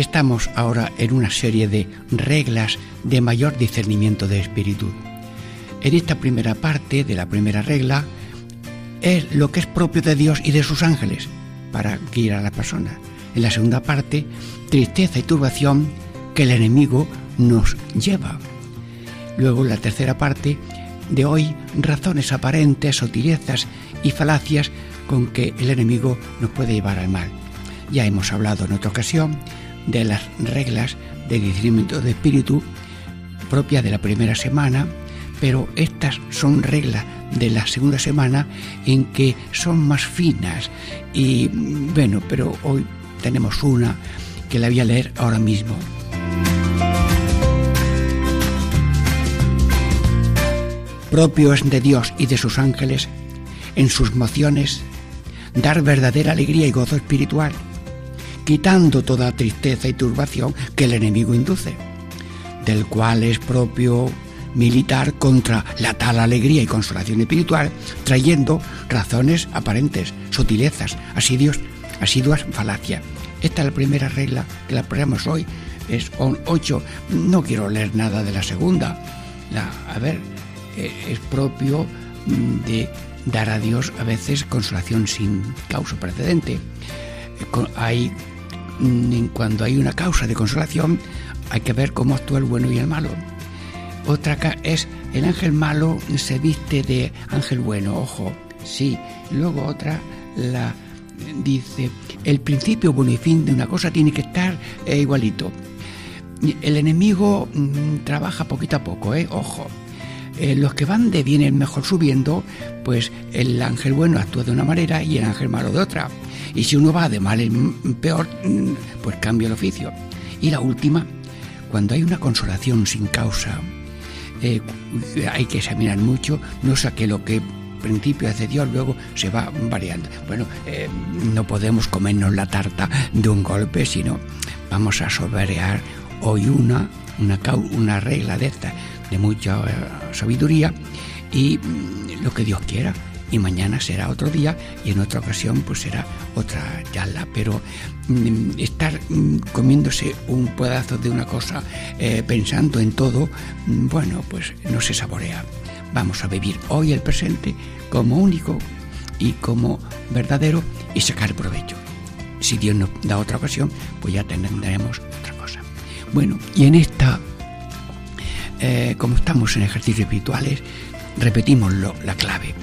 Estamos ahora en una serie de reglas de mayor discernimiento de espíritu. En esta primera parte de la primera regla es lo que es propio de Dios y de sus ángeles para guiar a la persona. En la segunda parte, tristeza y turbación que el enemigo nos lleva. Luego, en la tercera parte de hoy, razones aparentes, sutilezas y falacias con que el enemigo nos puede llevar al mal. Ya hemos hablado en otra ocasión de las reglas de discernimiento de espíritu propia de la primera semana, pero estas son reglas de la segunda semana en que son más finas y bueno, pero hoy tenemos una que la voy a leer ahora mismo. Propio es de Dios y de sus ángeles en sus mociones dar verdadera alegría y gozo espiritual quitando toda tristeza y turbación que el enemigo induce, del cual es propio militar contra la tal alegría y consolación espiritual, trayendo razones aparentes, sutilezas, asiduos, asiduas falacias. Esta es la primera regla que la ponemos hoy. Es ocho. No quiero leer nada de la segunda. La, a ver, eh, es propio mm, de dar a Dios a veces consolación sin causa precedente. Hay cuando hay una causa de consolación, hay que ver cómo actúa el bueno y el malo. Otra es el ángel malo se viste de ángel bueno, ojo, sí. Luego otra la dice el principio bueno y fin de una cosa tiene que estar eh, igualito. El enemigo mm, trabaja poquito a poco, eh, ojo. Eh, los que van de bien en mejor subiendo, pues el ángel bueno actúa de una manera y el ángel malo de otra. Y si uno va de mal en peor, pues cambia el oficio. Y la última, cuando hay una consolación sin causa, eh, hay que examinar mucho, no saque lo que principio hace Dios, luego se va variando. Bueno, eh, no podemos comernos la tarta de un golpe, sino vamos a soberear hoy una, una, una regla de esta, de mucha eh, sabiduría, y mm, lo que Dios quiera y mañana será otro día y en otra ocasión pues será otra charla. Pero mm, estar mm, comiéndose un pedazo de una cosa eh, pensando en todo, mm, bueno, pues no se saborea. Vamos a vivir hoy el presente como único y como verdadero y sacar provecho. Si Dios nos da otra ocasión, pues ya tendremos otra cosa. Bueno, y en esta, eh, como estamos en ejercicios espirituales, repetimos la clave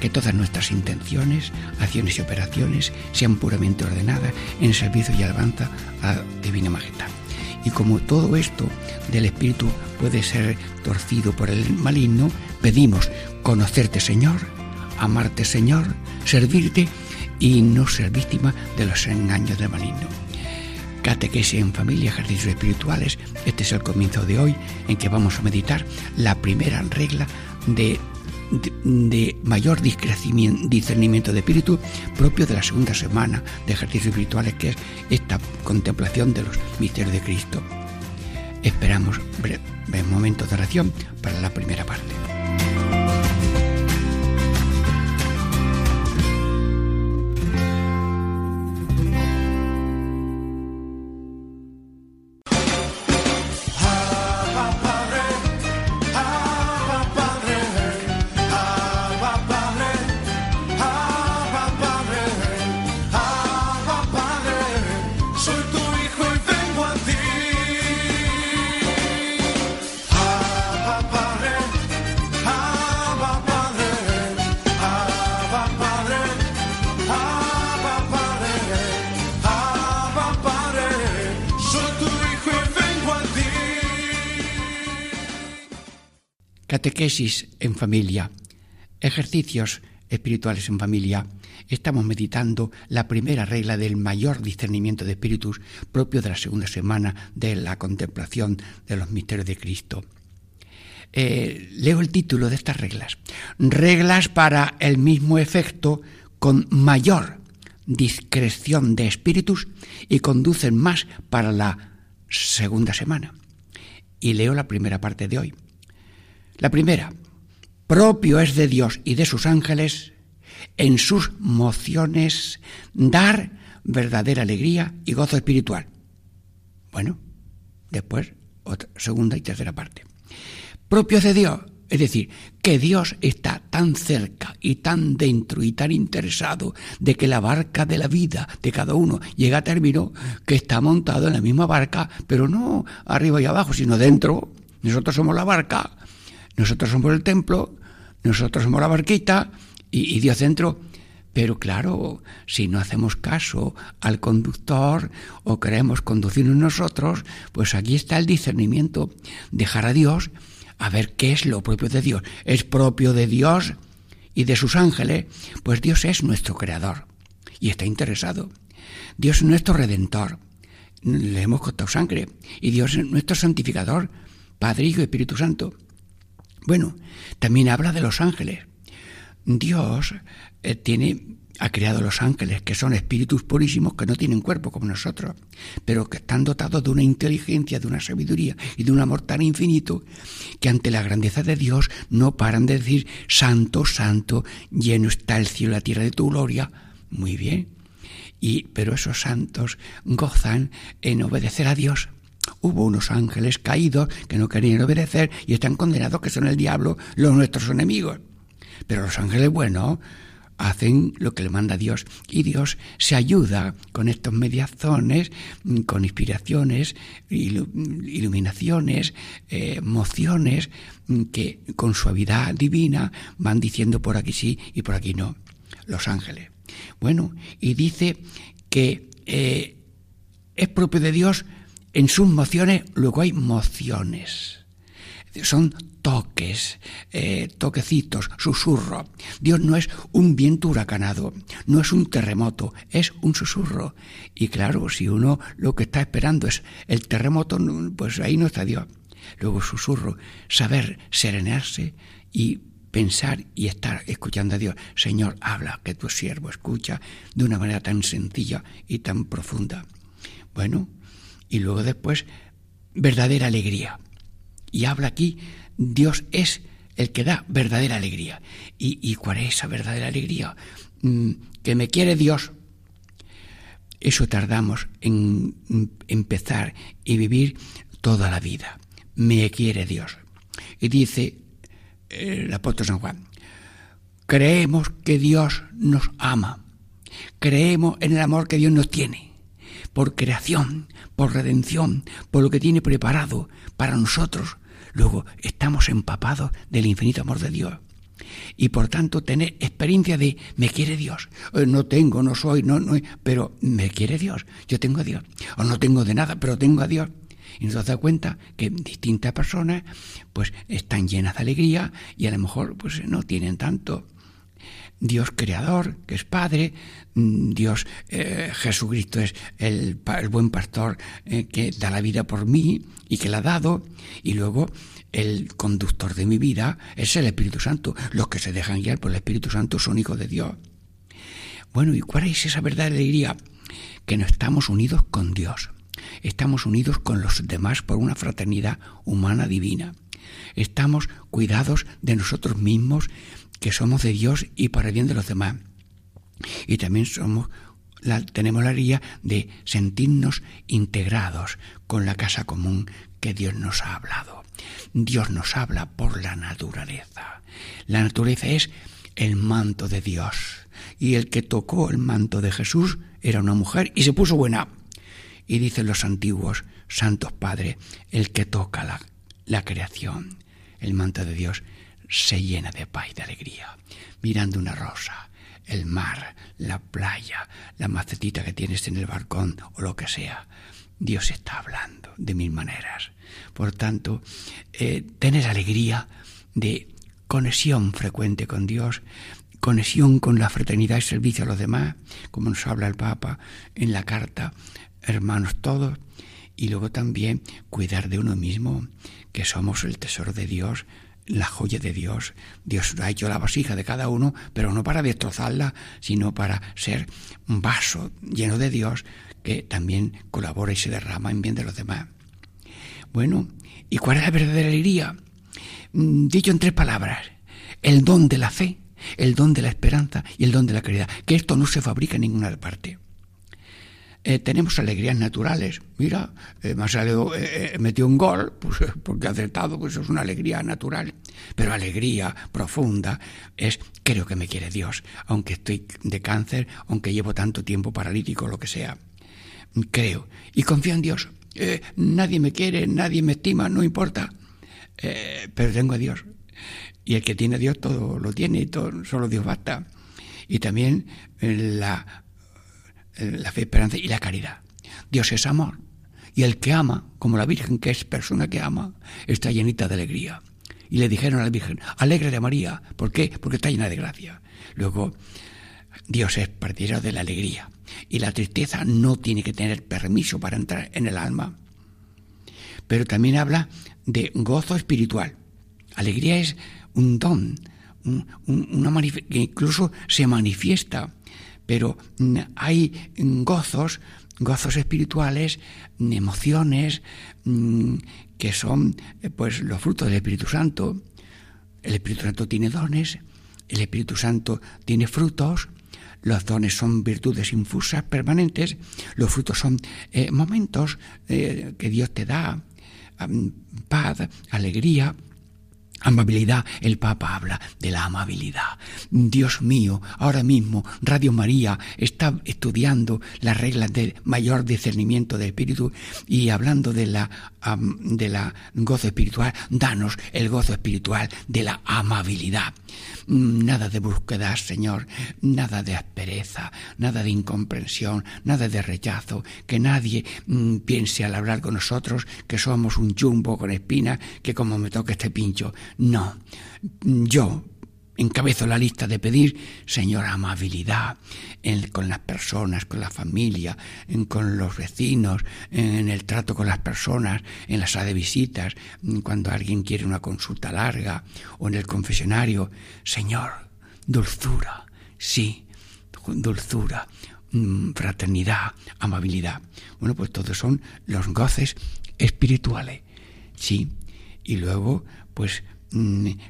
que todas nuestras intenciones, acciones y operaciones sean puramente ordenadas en servicio y alabanza a Divina Majestad. Y como todo esto del Espíritu puede ser torcido por el maligno, pedimos conocerte Señor, amarte Señor, servirte y no ser víctima de los engaños del maligno. Catequesis en familia, ejercicios espirituales. Este es el comienzo de hoy en que vamos a meditar la primera regla de de, mayor discernimiento de espíritu propio de la segunda semana de ejercicios espirituales, que es esta contemplación de los misterios de Cristo. Esperamos un momento de oración para la primera parte. En familia. Ejercicios espirituales en familia, estamos meditando la primera regla del mayor discernimiento de espíritus propio de la segunda semana de la contemplación de los misterios de Cristo. Eh, leo el título de estas reglas. Reglas para el mismo efecto con mayor discreción de espíritus y conducen más para la segunda semana. Y leo la primera parte de hoy. La primera, propio es de Dios y de sus ángeles en sus mociones dar verdadera alegría y gozo espiritual. Bueno, después otra, segunda y tercera parte. Propio es de Dios, es decir, que Dios está tan cerca y tan dentro y tan interesado de que la barca de la vida de cada uno llegue a término, que está montado en la misma barca, pero no arriba y abajo, sino dentro. Nosotros somos la barca, nosotros somos el templo, nosotros somos la barquita y, Dios dentro. Pero claro, si no hacemos caso al conductor o queremos conducirnos nosotros, pues aquí está el discernimiento. Dejar a Dios a ver qué es lo propio de Dios. ¿Es propio de Dios y de sus ángeles? Pues Dios es nuestro creador y está interesado. Dios es nuestro redentor. Le hemos costado sangre. Y Dios es nuestro santificador, Padre, Hijo y Espíritu Santo. Bueno, también habla de los ángeles. Dios eh, tiene ha creado los ángeles, que son espíritus purísimos que no tienen cuerpo como nosotros, pero que están dotados de una inteligencia, de una sabiduría y de un amor tan infinito que ante la grandeza de Dios no paran de decir, Santo, Santo, lleno está el cielo y la tierra de tu gloria. Muy bien. Y, pero esos santos gozan en obedecer a Dios. Hubo unos ángeles caídos que no querían obedecer y están condenados que son el diablo, los nuestros enemigos. Pero los ángeles buenos hacen lo que le manda Dios y Dios se ayuda con estos mediazones, mm, con inspiraciones, iluminaciones, eh, mociones mm, que con suavidad divina van diciendo por aquí sí y por aquí no. Los ángeles. Bueno, y dice que eh, es propio de Dios en sus mociones, luego hay mociones. Son toques, eh, toquecitos, susurro. Dios no es un viento huracanado, no es un terremoto, es un susurro. Y claro, si uno lo que está esperando es el terremoto, pues ahí no está Dios. Luego susurro, saber serenarse y pensar y estar escuchando a Dios. Señor, habla, que tu siervo escucha de una manera tan sencilla y tan profunda. Bueno, y luego después, verdadera alegría. Y habla aquí Dios es el que da verdadera alegría. ¿Y, cuál es esa verdadera alegría? Mm, que me quiere Dios. Eso tardamos en empezar y vivir toda la vida. Me quiere Dios. Y dice el apóstol San Juan, creemos que Dios nos ama. Creemos en el amor que Dios nos tiene. Por creación, por redención, por lo que tiene preparado para nosotros Luego, estamos empapados del infinito amor de Dios. Y por tanto, tener experiencia de me quiere Dios. Eh, no tengo, no soy, no, no, pero me quiere Dios. Yo tengo a Dios. O no tengo de nada, pero tengo a Dios. Y nos da cuenta que distintas personas pues están llenas de alegría y a lo mejor pues no tienen tanto. Dios creador, que es Padre, mm, Dios eh, Jesucristo es el, buen pastor eh, que da la vida por mí y que la ha dado, y luego el conductor de mi vida es el Espíritu Santo. Los que se dejan guiar por el Espíritu Santo son hijos de Dios. Bueno, ¿y cuál es esa verdad alegría? Que no estamos unidos con Dios, estamos unidos con los demás por una fraternidad humana divina. Estamos cuidados de nosotros mismos que somos de Dios y para el bien de los demás. Y también somos tenemos la guía de sentirnos integrados con la casa común que Dios nos ha hablado. Dios nos habla por la naturaleza. La naturaleza es el manto de Dios. Y el que tocó el manto de Jesús era una mujer y se puso buena. Y dicen los antiguos santos padres, el que toca la, la creación, el manto de Dios, se llena de paz y de alegría, mirando una rosa, el mar, la playa, la macetita que tienes en el balcón o lo que sea. Dios está hablando de mil maneras. Por tanto, eh, tener alegría de conexión frecuente con Dios, conexión con la fraternidad y servicio a los demás, como nos habla el Papa en la carta, hermanos todos, y luego también cuidar de uno mismo, que somos el tesoro de Dios, la joya de Dios. Dios ha hecho la vasija de cada uno, pero no para destrozarla, sino para ser un vaso lleno de Dios que también colabora y se derrama en bien de los demás. Bueno, ¿y cuál es la verdadera alegría? Mm, dicho en tres palabras, el don de la fe, el don de la esperanza y el don de la caridad, que esto no se fabrica en ninguna parte. Eh, tenemos alegrías naturales. Mira, eh, ha salido, eh, metió un gol, pues porque ha acertado, pues es una alegría natural. Pero alegría profunda es creo que me quiere Dios, aunque estoy de cáncer, aunque llevo tanto tiempo paralítico, lo que sea. Creo y confío en Dios. nadie me quiere, nadie me estima, no importa. pero tengo a Dios. Y el que tiene a Dios todo lo tiene, y todo, solo Dios basta. Y también la, la fe, esperanza y la caridad. Dios es amor. Y el que ama, como la Virgen, que es persona que ama, está llenita de alegría. Y le dijeron a la Virgen, de María. ¿Por qué? Porque está llena de gracia. Luego, Dios es partidario de la alegría. Y la tristeza no tiene que tener permiso para entrar en el alma. Pero también habla de gozo espiritual. Alegría es un don, una que incluso se manifiesta, pero mm, hay gozos, gozos espirituales, emociones mm, que son eh, pues los frutos del Espíritu Santo. El Espíritu Santo tiene dones, el Espíritu Santo tiene frutos, los dones son virtudes infusas permanentes, los frutos son eh, momentos eh, que Dios te da, paz, alegría, Amabilidad, el Papa habla de la amabilidad. Dios mío, ahora mismo Radio María está estudiando las reglas del mayor discernimiento del espíritu y hablando de la de la gozo espiritual, danos el gozo espiritual de la amabilidad. Nada de búsqueda, Señor, nada de aspereza, nada de incomprensión, nada de rechazo, que nadie mm, piense al hablar con nosotros que somos un chumbo con espina, que como me toca este pincho. No, yo encabezo la lista de pedir, Señor, amabilidad con las personas, con la familia, con los vecinos, en el trato con las personas, en la sala de visitas, cuando alguien quiere una consulta larga o en el confesionario. Señor, dulzura, sí, dulzura, mm, fraternidad, amabilidad. Bueno, pues todos son los goces espirituales, sí. Y luego, pues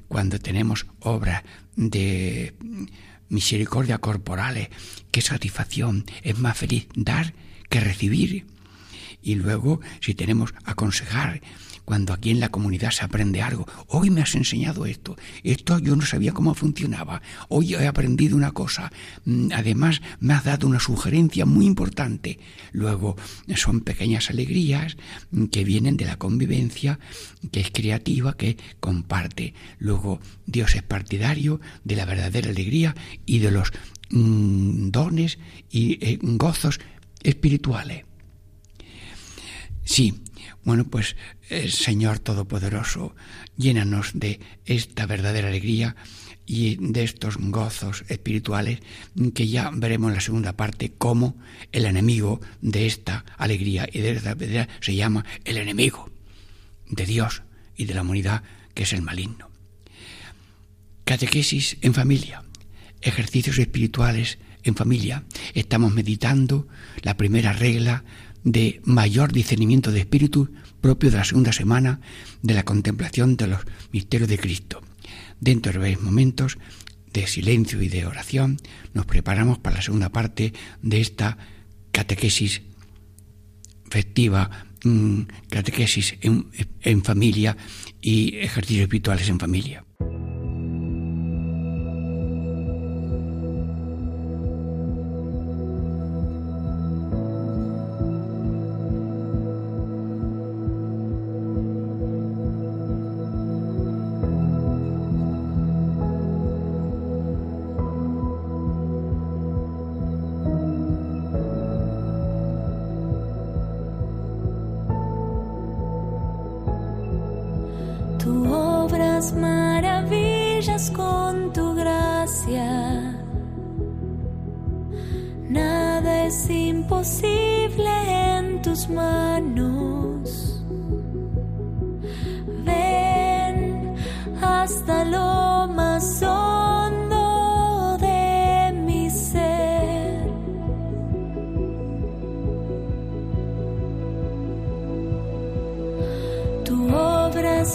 cuando tenemos obras de misericordia corporales, qué satisfacción, es más feliz dar que recibir. Y luego, si tenemos aconsejar, cuando aquí en la comunidad se aprende algo. Hoy me has enseñado esto. Esto yo no sabía cómo funcionaba. Hoy he aprendido una cosa. Mm, además, me has dado una sugerencia muy importante. Luego, son pequeñas alegrías que vienen de la convivencia, que es creativa, que comparte. Luego, Dios es partidario de la verdadera alegría y de los mm, dones y eh, gozos espirituales. Sí, bueno, pues Señor Todopoderoso, llénanos de esta verdadera alegría y de estos gozos espirituales que ya veremos en la segunda parte cómo el enemigo de esta alegría y de esta alegría se llama el enemigo de Dios y de la humanidad que es el maligno. Catequesis en familia, ejercicios espirituales en familia. Estamos meditando la primera regla de mayor discernimiento de espíritu propio de la segunda semana de la contemplación de los misterios de Cristo. Dentro de varios momentos de silencio y de oración nos preparamos para la segunda parte de esta catequesis festiva, mm, catequesis en, en familia y ejercicios espirituales en familia.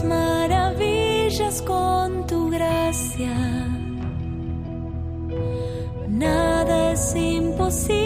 maravillas con tu gracia. Nada es imposible.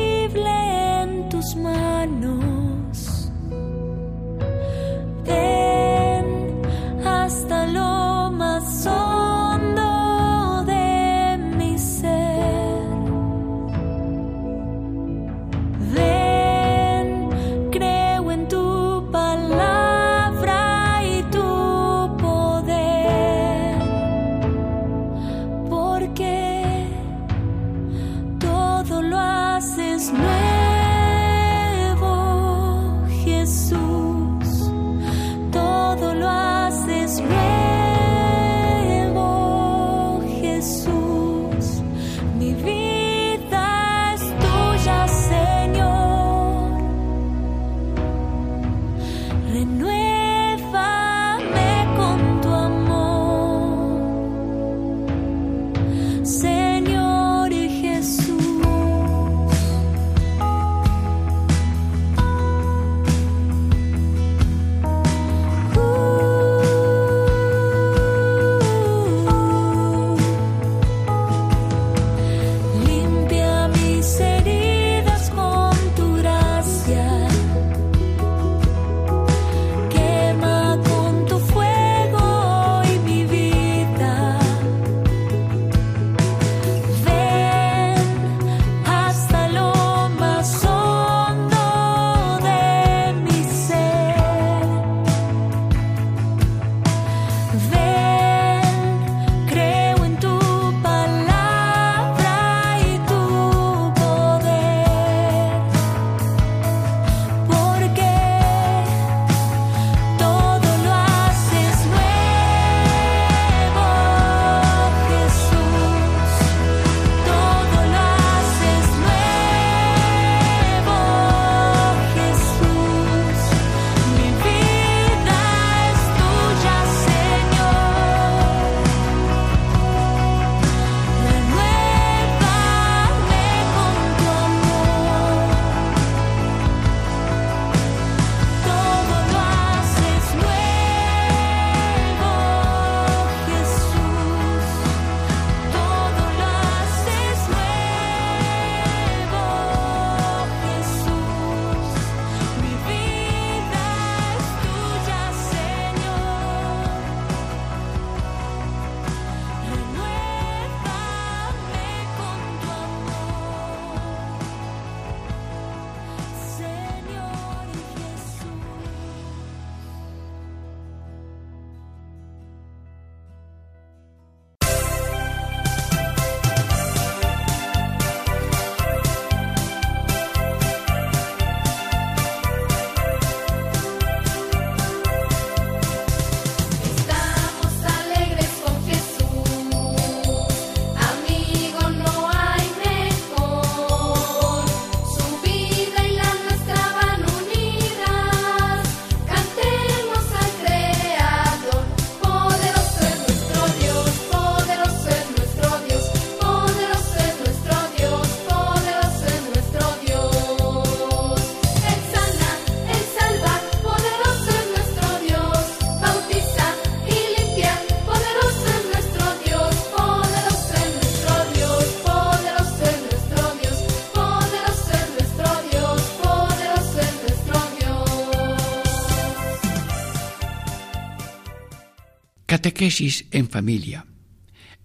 Catequesis en familia.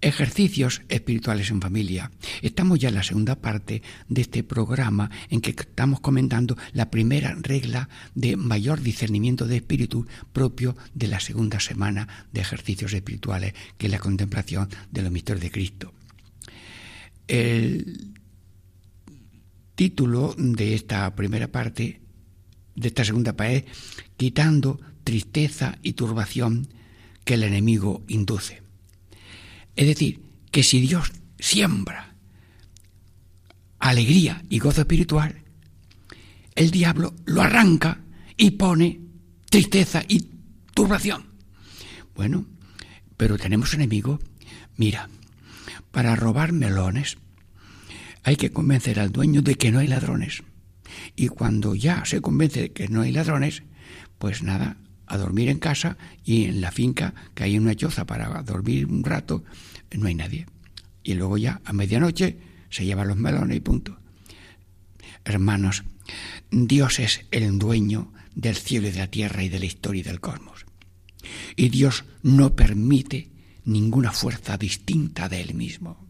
Ejercicios espirituales en familia. Estamos ya en la segunda parte de este programa en que estamos comentando la primera regla de mayor discernimiento de espíritu propio de la segunda semana de ejercicios espirituales, que es la contemplación de los misterios de Cristo. El título de esta primera parte, de esta segunda parte, es Quitando tristeza y turbación que el enemigo induce. Es decir, que si Dios siembra alegría y gozo espiritual, el diablo lo arranca y pone tristeza y turbación. Bueno, pero tenemos enemigo. Mira, para robar melones hay que convencer al dueño de que no hay ladrones. Y cuando ya se convence de que no hay ladrones, pues nada, a dormir en casa y en la finca que hay una choza para dormir un rato, no hay nadie. Y luego ya a medianoche se llevan los melones y punto. Hermanos, Dios es el dueño del cielo y de la tierra y de la historia y del cosmos. Y Dios no permite ninguna fuerza distinta de Él mismo.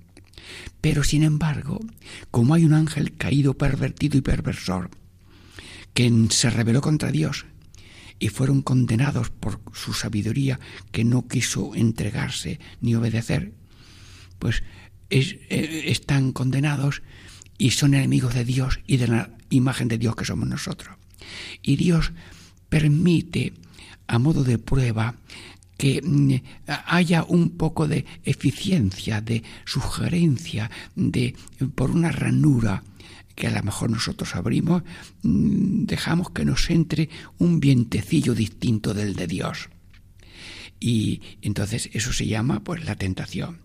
Pero sin embargo, como hay un ángel caído, pervertido y perversor, que se rebeló contra Dios y fueron condenados por su sabiduría que no quiso entregarse ni obedecer, pues es, eh, están condenados y son enemigos de Dios y de la imagen de Dios que somos nosotros. Y Dios permite, a modo de prueba, que mm, haya un poco de eficiencia, de sugerencia, de por una ranura que a lo mejor nosotros abrimos, mm, dejamos que nos entre un vientecillo distinto del de Dios. Y entonces eso se llama pues la tentación.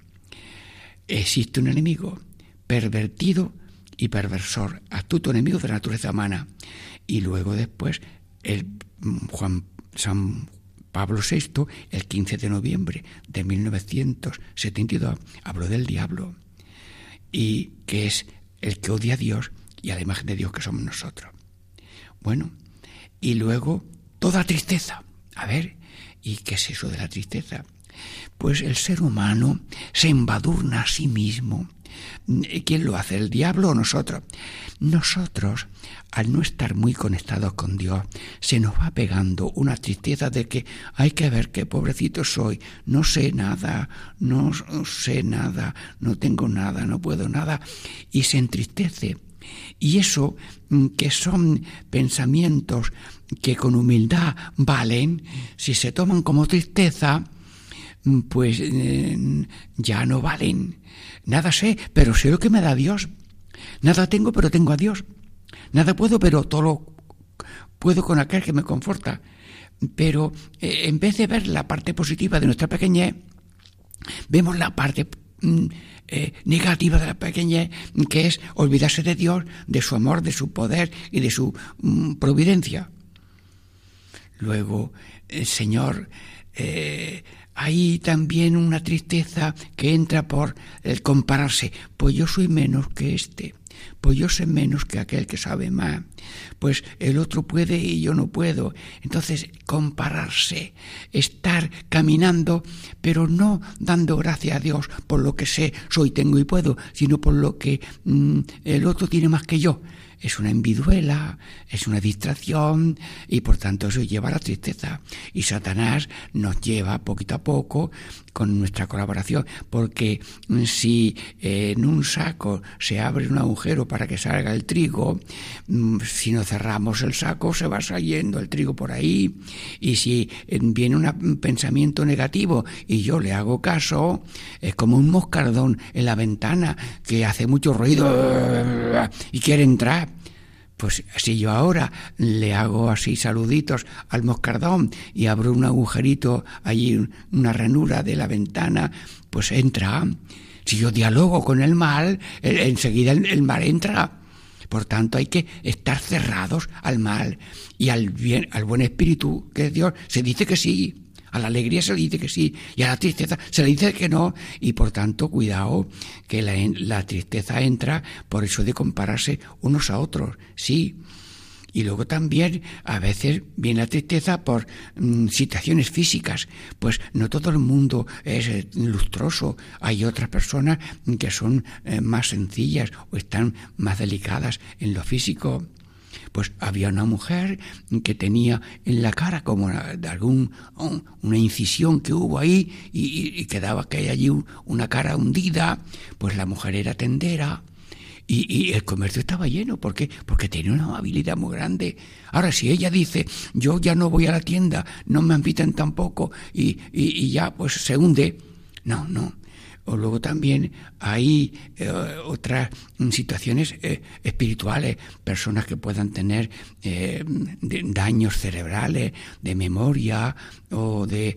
Existe un enemigo pervertido y perversor, astuto enemigo de la naturaleza humana. Y luego después el mm, Juan San Pablo VI, el 15 de noviembre de 1972, habló del diablo y que es el que odia a Dios y a la imagen de Dios que somos nosotros. Bueno, y luego toda tristeza. A ver, ¿y qué es eso de la tristeza? Pues el ser humano se embadurna a sí mismo. ¿Quién lo hace? ¿El diablo o nosotros? Nosotros, al no estar muy conectados con Dios, se nos va pegando una tristeza de que hay que ver qué pobrecito soy, no sé nada, no sé nada, no tengo nada, no puedo nada, y se entristece. Y eso, mm, que son pensamientos que con humildad valen, si se toman como tristeza, mm, pues eh, ya no valen. Nada sé, pero sé lo que me da Dios. Nada tengo, pero tengo a Dios. Nada puedo, pero todo lo puedo con aquel que me conforta. Pero eh, en vez de ver la parte positiva de nuestra pequeñez, vemos la parte eh, negativa de la pequeñez, que es olvidarse de Dios, de su amor, de su poder y de su mm, providencia. Luego, Señor, eh, hay también una tristeza que entra por el compararse. Pues yo soy menos que este. Pues yo sé menos que aquel que sabe más. Pues el otro puede y yo no puedo. Entonces, compararse, estar caminando, pero no dando gracias a Dios por lo que sé, soy, tengo y puedo, sino por lo que mm, el otro tiene más que yo es una enviduela, es una distracción y por tanto eso lleva a la tristeza. Y Satanás nos lleva poquito a poco con nuestra colaboración, porque si en un saco se abre un agujero para que salga el trigo, mm, si no cerramos el saco se va saliendo el trigo por ahí y si viene un pensamiento negativo y yo le hago caso, es como un moscardón en la ventana que hace mucho ruido y quiere entrar. Pues si yo ahora le hago así saluditos al moscardón y abro un agujerito allí, una ranura de la ventana, pues entra. Si yo dialogo con el mal, enseguida el mal entra. Por tanto, hay que estar cerrados al mal y al bien, al buen espíritu que es Dios. Se dice que sí. A la alegría se le dice que sí y a la tristeza se le dice que no. Y por tanto, cuidado, que la, la tristeza entra por eso de compararse unos a otros. Sí. Y luego también a veces viene la tristeza por mm, situaciones físicas. Pues no todo el mundo es eh, lustroso. Hay otras personas que son eh, más sencillas o están más delicadas en lo físico pues había una mujer que tenía en la cara como de algún una incisión que hubo ahí y, quedaba que hay allí una cara hundida, pues la mujer era tendera. Y, el comercio estaba lleno. ¿Por qué? Porque tenía una amabilidad muy grande. Ahora, si ella dice, yo ya no voy a la tienda, no me invitan tampoco, y, y, y ya pues se hunde. No, no. O luego también hay eh, otras situaciones eh, espirituales, personas que puedan tener eh, daños cerebrales, de memoria o de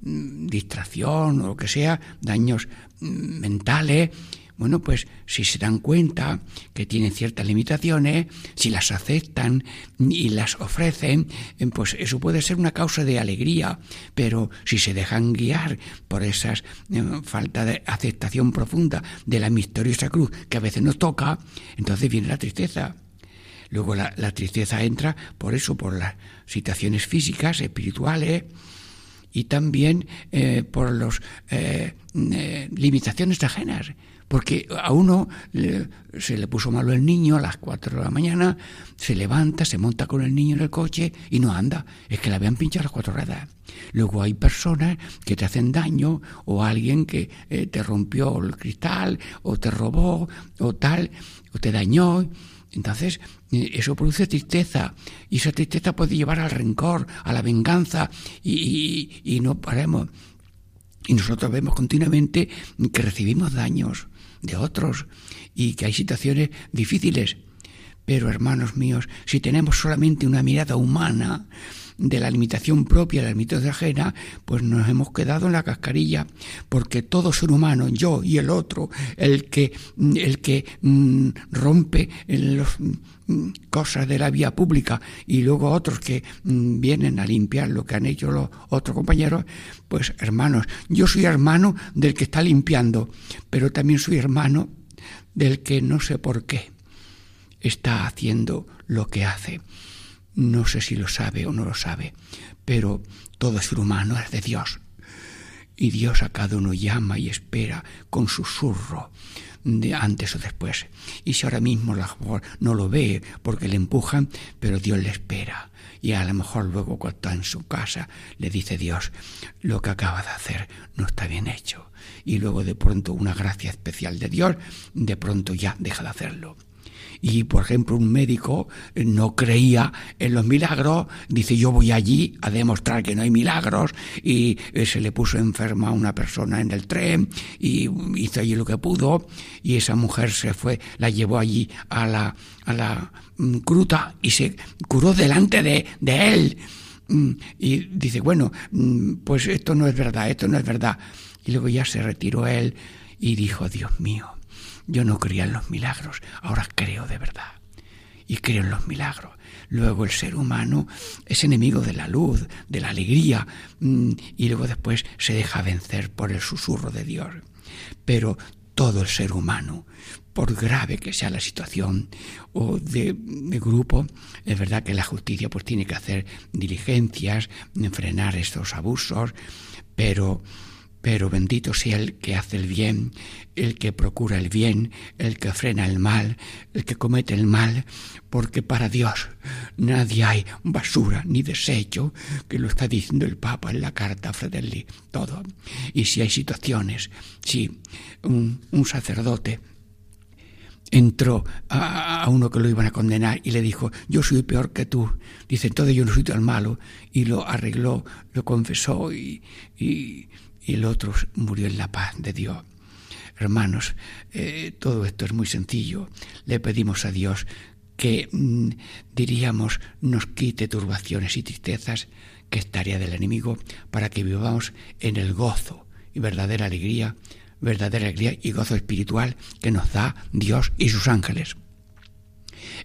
distracción o lo que sea, daños mm, mentales. Bueno, pues si se dan cuenta que tienen ciertas limitaciones, si las aceptan y las ofrecen, eh, pues eso puede ser una causa de alegría, pero si se dejan guiar por esas eh, falta de aceptación profunda de la misteriosa cruz que a veces nos toca, entonces viene la tristeza. Luego la, la tristeza entra por eso, por las situaciones físicas, espirituales, y también eh, por las limitaciones ajenas. Porque a uno se le puso malo el niño a las 4 de la mañana, se levanta, se monta con el niño en el coche y no anda. Es que le habían pinchado las cuatro ruedas. Luego hay personas que te hacen daño o alguien que eh, te rompió el cristal o te robó o tal, o te dañó. Entonces, eh, eso produce tristeza y esa tristeza puede llevar al rencor, a la venganza y, y- y no paremos. Y nosotros vemos continuamente que recibimos daños de otros y que hay situaciones difíciles. Pero hermanos míos, si tenemos solamente una mirada humana de la limitación propia, de la limitación ajena, pues nos hemos quedado en la cascarilla, porque todo ser humano, yo y el otro, el que, el que mm, rompe las cosas de la vía pública y luego otros que mm, vienen a limpiar lo que han hecho los otros compañeros, pues hermanos, yo soy hermano del que está limpiando, pero también soy hermano del que no sé por qué está haciendo lo que hace. No sé si lo sabe o no lo sabe, pero todo ser humano es de Dios. Y Dios a cada uno llama y espera con susurro de antes o después. Y si ahora mismo la no lo ve porque le empujan, pero Dios le espera. Y a lo mejor luego cuando está en su casa le dice Dios, lo que acaba de hacer no está bien hecho. Y luego de pronto una gracia especial de Dios, de pronto ya deja de hacerlo y por ejemplo un médico eh, no creía en los milagros, dice yo voy allí a demostrar que no hay milagros y eh, se le puso enferma a una persona en el tren y hizo allí lo que pudo y esa mujer se fue, la llevó allí a la, a la mm, gruta y se curó delante de, de él. Mm, Y dice, bueno, mm, pues esto no es verdad, esto no es verdad. Y luego ya se retiró él y dijo, Dios mío, yo no creía en los milagros, ahora creo de verdad. Y creo en los milagros. Luego el ser humano es enemigo de la luz, de la alegría, mm, y luego después se deja vencer por el susurro de Dios. Pero todo el ser humano, por grave que sea la situación o de, de grupo, es verdad que la justicia pues tiene que hacer diligencias, frenar estos abusos, pero pero bendito sea el que hace el bien, el que procura el bien, el que frena el mal, el que comete el mal, porque para Dios nadie hay basura ni desecho, que lo está diciendo el Papa en la carta a Fratelli, todo. Y si hay situaciones, si un, sacerdote entró a, uno que lo iban a condenar y le dijo, yo soy peor que tú. Dice, entonces yo no soy tan malo. Y lo arregló, lo confesó y, y el otro murió en la paz de Dios. Hermanos, eh, todo esto es muy sencillo. Le pedimos a Dios que, mmm, diríamos, nos quite turbaciones y tristezas, que es tarea del enemigo, para que vivamos en el gozo y verdadera alegría, verdadera alegría y gozo espiritual que nos da Dios y sus ángeles.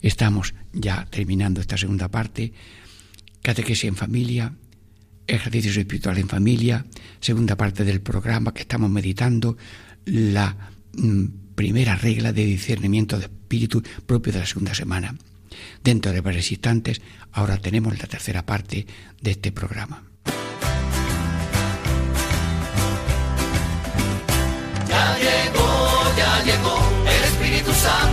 Estamos ya terminando esta segunda parte. Catequesis en familia, ejercicios espirituales en familia, segunda parte del programa que estamos meditando, la mm, primera regla de discernimiento de espíritu propio de la segunda semana. Dentro de varios instantes, ahora tenemos la tercera parte de este programa. Ya llegó, ya llegó, el Espíritu Santo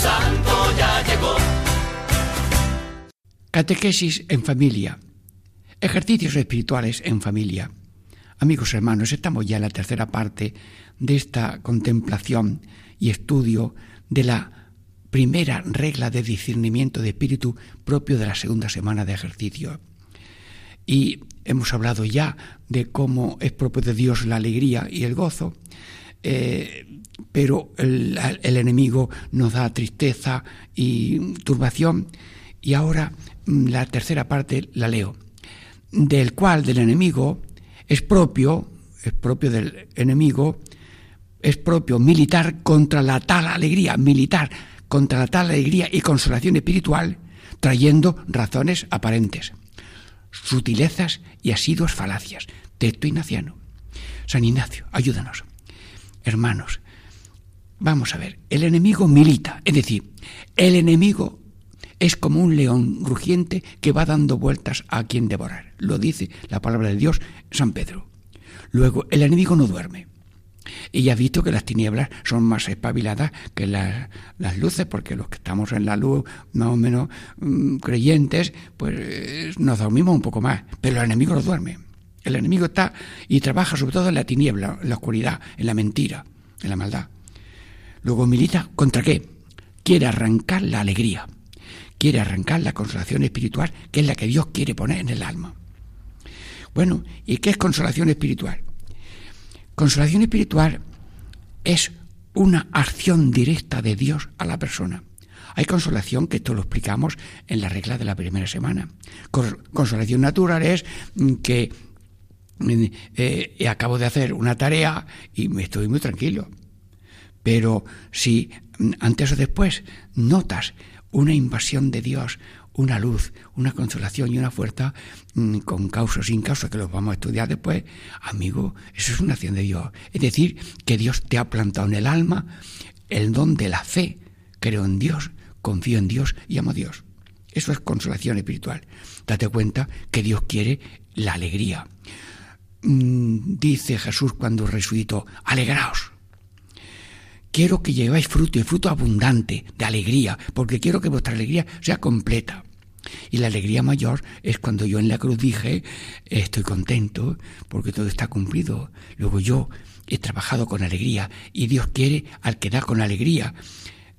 Santo ya llegó. Catequesis en familia. Ejercicios espirituales en familia. Amigos hermanos, estamos ya en la tercera parte de esta contemplación y estudio de la primera regla de discernimiento de espíritu propio de la segunda semana de ejercicio. Y hemos hablado ya de cómo es propio de Dios la alegría y el gozo, eh, pero el, el enemigo nos da tristeza y turbación. Y ahora mm, la tercera parte la leo, del cual del enemigo es propio, es propio del enemigo, es propio militar contra la tal alegría, militar contra la tal alegría y consolación espiritual, trayendo razones aparentes, sutilezas y asiduas falacias. Texto ignaciano. San Ignacio, ayúdanos. Hermanos, vamos a ver, el enemigo milita, es decir, el enemigo es como un león rugiente que va dando vueltas a quien devorar. Lo dice la palabra de Dios, San Pedro. Luego, el enemigo no duerme. Y ya ha visto que las tinieblas son más espabiladas que las, las luces, porque los que estamos en la luz más o menos mm, creyentes, pues eh, nos dormimos un poco más. Pero el enemigo no duerme. El enemigo está y trabaja sobre todo en la tiniebla, en la oscuridad, en la mentira, en la maldad. Luego milita contra qué? Quiere arrancar la alegría quiere arrancar la consolación espiritual, que es la que Dios quiere poner en el alma. Bueno, ¿y qué es consolación espiritual? Consolación espiritual es una acción directa de Dios a la persona. Hay consolación, que esto lo explicamos en la regla de la primera semana. Consolación natural es que eh, acabo de hacer una tarea y me estoy muy tranquilo. Pero si antes o después notas una invasión de Dios, una luz, una consolación y una fuerza mmm, con causa o sin causa, que los vamos a estudiar después, amigo, eso es una acción de Dios. Es decir, que Dios te ha plantado en el alma el don de la fe. Creo en Dios, confío en Dios y amo a Dios. Eso es consolación espiritual. Date cuenta que Dios quiere la alegría. Mm, dice Jesús cuando resucitó, alegraos quiero que lleváis fruto y fruto abundante de alegría, porque quiero que vuestra alegría sea completa. Y la alegría mayor es cuando yo en la cruz dije, estoy contento porque todo está cumplido. Luego yo he trabajado con alegría y Dios quiere al que da con alegría.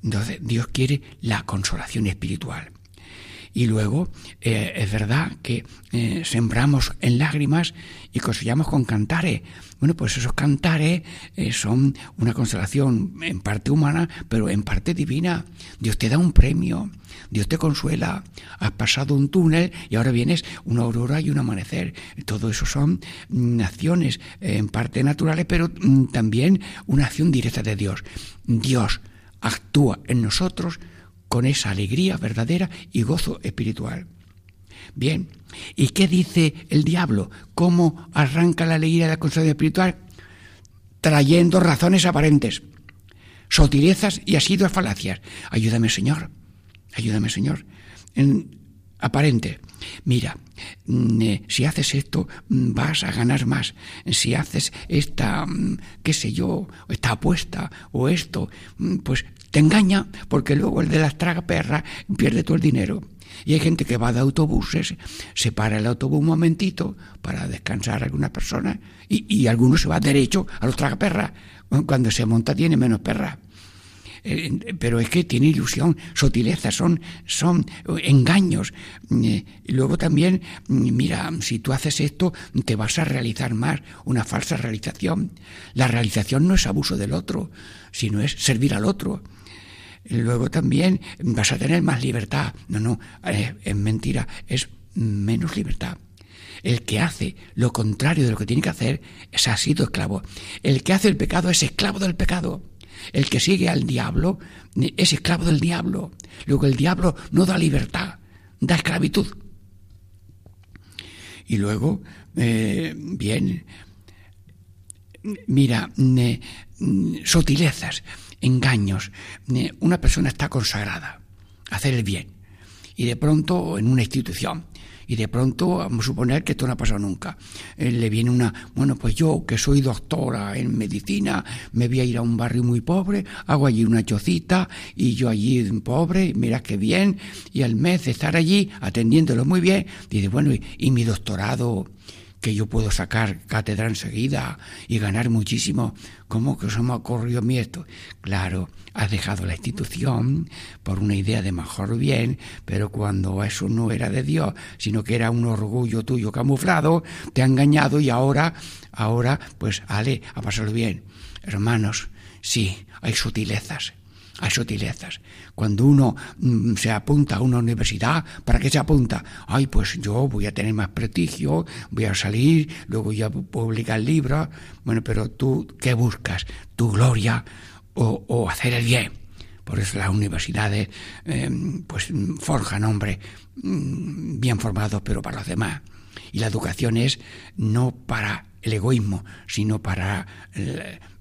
Entonces Dios quiere la consolación espiritual. Y luego eh, es verdad que eh, sembramos en lágrimas y cosechamos con cantares. Bueno, pues esos cantares eh, son una consolación en parte humana, pero en parte divina. Dios te da un premio, Dios te consuela. Has pasado un túnel y ahora vienes una aurora y un amanecer. Todo eso son mm, acciones en parte naturales, pero mm, también una acción directa de Dios. Dios actúa en nosotros con esa alegría verdadera y gozo espiritual. Bien, ¿y qué dice el diablo? ¿Cómo arranca la alegría de la consolación espiritual? Trayendo razones aparentes, sotilezas y asiduas falacias. Ayúdame, Señor, ayúdame, Señor. En aparente, mira, mm, si haces esto mm, vas a ganar más. Si haces esta, mm, qué sé yo, esta apuesta o esto, pues te engaña porque luego el de las tragaperras pierde todo el dinero. Y hay gente que va de autobuses, se para el autobús un momentito para descansar algunas personas y, y alguno se va derecho a los tragaperras. Cuando se monta tiene menos perras. Eh, pero es que tiene ilusión, sutileza, son, son engaños. Eh, y luego también, mira, si tú haces esto, te vas a realizar más, una falsa realización. La realización no es abuso del otro, sino es servir al otro. Luego también vas a tener más libertad. No, no, es, es mentira, es menos libertad. El que hace lo contrario de lo que tiene que hacer es ha sido esclavo. El que hace el pecado es esclavo del pecado. El que sigue al diablo es esclavo del diablo. Luego el diablo no da libertad, da esclavitud. Y luego, eh, bien, mira, eh, sutilezas, engaños. Eh, una persona está consagrada a hacer el bien. Y de pronto en una institución Y de pronto, vamos a suponer que esto no ha pasado nunca. Eh, le viene una, bueno, pues yo que soy doctora en medicina, me voy a ir a un barrio muy pobre, hago allí una chocita y yo allí pobre, mira qué bien, y al mes de estar allí atendiéndolo muy bien, dice, bueno, y, y mi doctorado que yo puedo sacar cátedra enseguida y ganar muchísimo. ¿Cómo que se me ha ocurrido a mí esto? Claro, has dejado la institución por una idea de mejor bien, pero cuando eso no era de Dios, sino que era un orgullo tuyo camuflado, te ha engañado y ahora, ahora, pues, ale, a pasarlo bien. Hermanos, sí, hay sutilezas hay sutilezas. Cuando uno mm, se apunta a una universidad, ¿para qué se apunta? Ay, pues yo voy a tener más prestigio, voy a salir, luego voy a publicar libros. Bueno, pero tú, ¿qué buscas? ¿Tu gloria o, hacer el bien? Por eso las universidades eh, pues forjan hombres mm, bien formados, pero para los demás. Y la educación es no para el egoísmo, sino para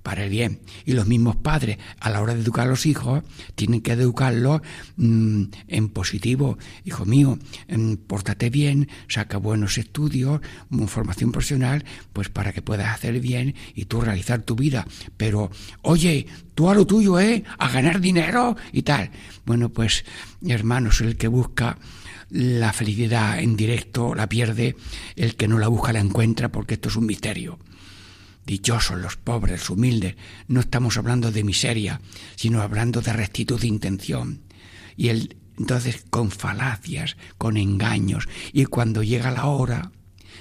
para el bien. Y los mismos padres, a la hora de educar a los hijos, tienen que educarlos mmm, en positivo. Hijo mío, mmm, pórtate bien, saca buenos estudios, mm, formación profesional, pues para que puedas hacer bien y tú realizar tu vida. Pero, oye, tú a lo tuyo, ¿eh? A ganar dinero y tal. Bueno, pues, hermanos, el que busca la felicidad en directo la pierde, el que no la busca la encuentra porque esto es un misterio. Dichosos los pobres, humildes, no estamos hablando de miseria, sino hablando de rectitud de intención. Y el, entonces con falacias, con engaños, y cuando llega la hora,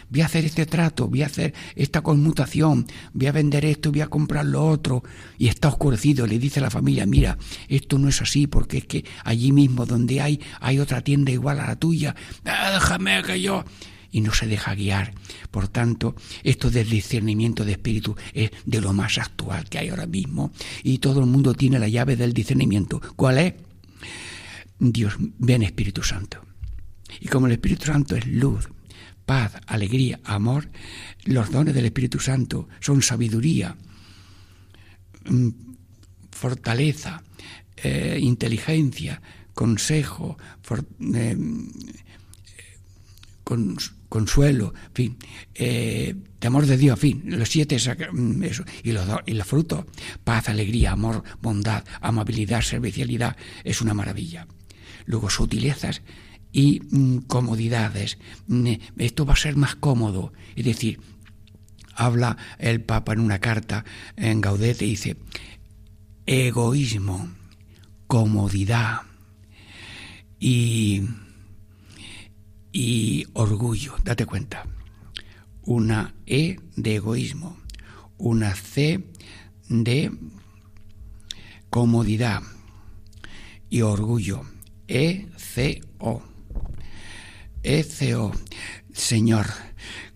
voy a hacer este trato, voy a hacer esta conmutación, voy a vender esto, voy a comprar lo otro, y está oscurecido, le dice a la familia, mira, esto no es así, porque es que allí mismo donde hay, hay otra tienda igual a la tuya, ah, déjame que yo y no se deja guiar. Por tanto, esto del discernimiento de espíritu es de lo más actual que hay ahora mismo y todo el mundo tiene la llave del discernimiento. ¿Cuál es? Dios, ven Espíritu Santo. Y como el Espíritu Santo es luz, paz, alegría, amor, los dones del Espíritu Santo son sabiduría, mm, fortaleza, eh, inteligencia, consejo, for, eh, con, consuelo, en fin, eh, temor de Dios, en fin, los siete mm, eso, y los, y los frutos, paz, alegría, amor, bondad, amabilidad, servicialidad, es una maravilla. Luego sutilezas y mm, comodidades. Mm, Esto va a ser más cómodo, es decir, habla el Papa en una carta en Gaudete y dice, egoísmo, comodidad y y orgullo, date cuenta. Una E de egoísmo, una C de comodidad y orgullo. E-C-O. E-C-O. Señor,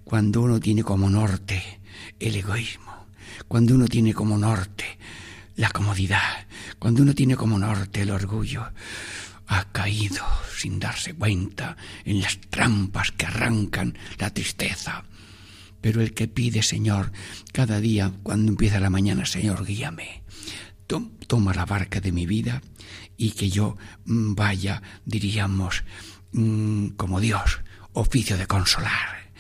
cuando uno tiene como norte el egoísmo, cuando uno tiene como norte la comodidad, cuando uno tiene como norte el orgullo, ha caído sin darse cuenta en las trampas que arrancan la tristeza. Pero el que pide, Señor, cada día, cuando empieza la mañana, Señor, guíame. Toma la barca de mi vida y que yo mm, vaya, diríamos, mm, como Dios, oficio de consolar,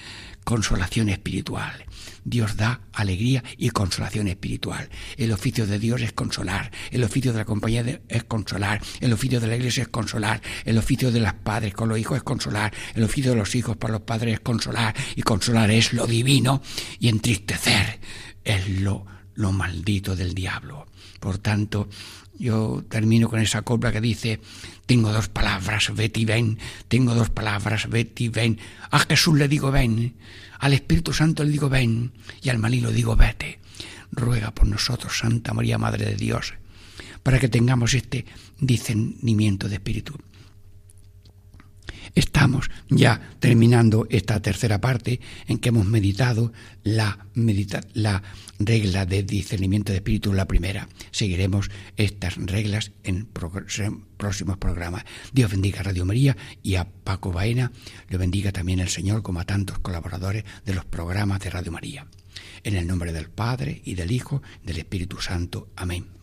consolación espiritual. Dios da alegría y consolación espiritual. El oficio de Dios es consolar, el oficio de la compañía es consolar, el oficio de la iglesia es consolar, el oficio de los padres con los hijos es consolar, el oficio de los hijos para los padres es consolar, y consolar es lo divino y entristecer es lo, lo maldito del diablo. Por tanto, yo termino con esa copla que dice, tengo dos palabras, vete y ven, tengo dos palabras, vete y ven. A Jesús le digo ven, al Espíritu Santo le digo ven, y al maligno digo vete. Ruega por nosotros, Santa María, Madre de Dios, para que tengamos este discernimiento de espíritu. Estamos ya terminando esta tercera parte en que hemos meditado la, medita la regla de discernimiento de espíritu, la primera. Seguiremos estas reglas en próximos programas. Dios bendiga a Radio María y a Paco Baena. Le bendiga también el Señor como a tantos colaboradores de los programas de Radio María. En el nombre del Padre y del Hijo, del Espíritu Santo. Amén.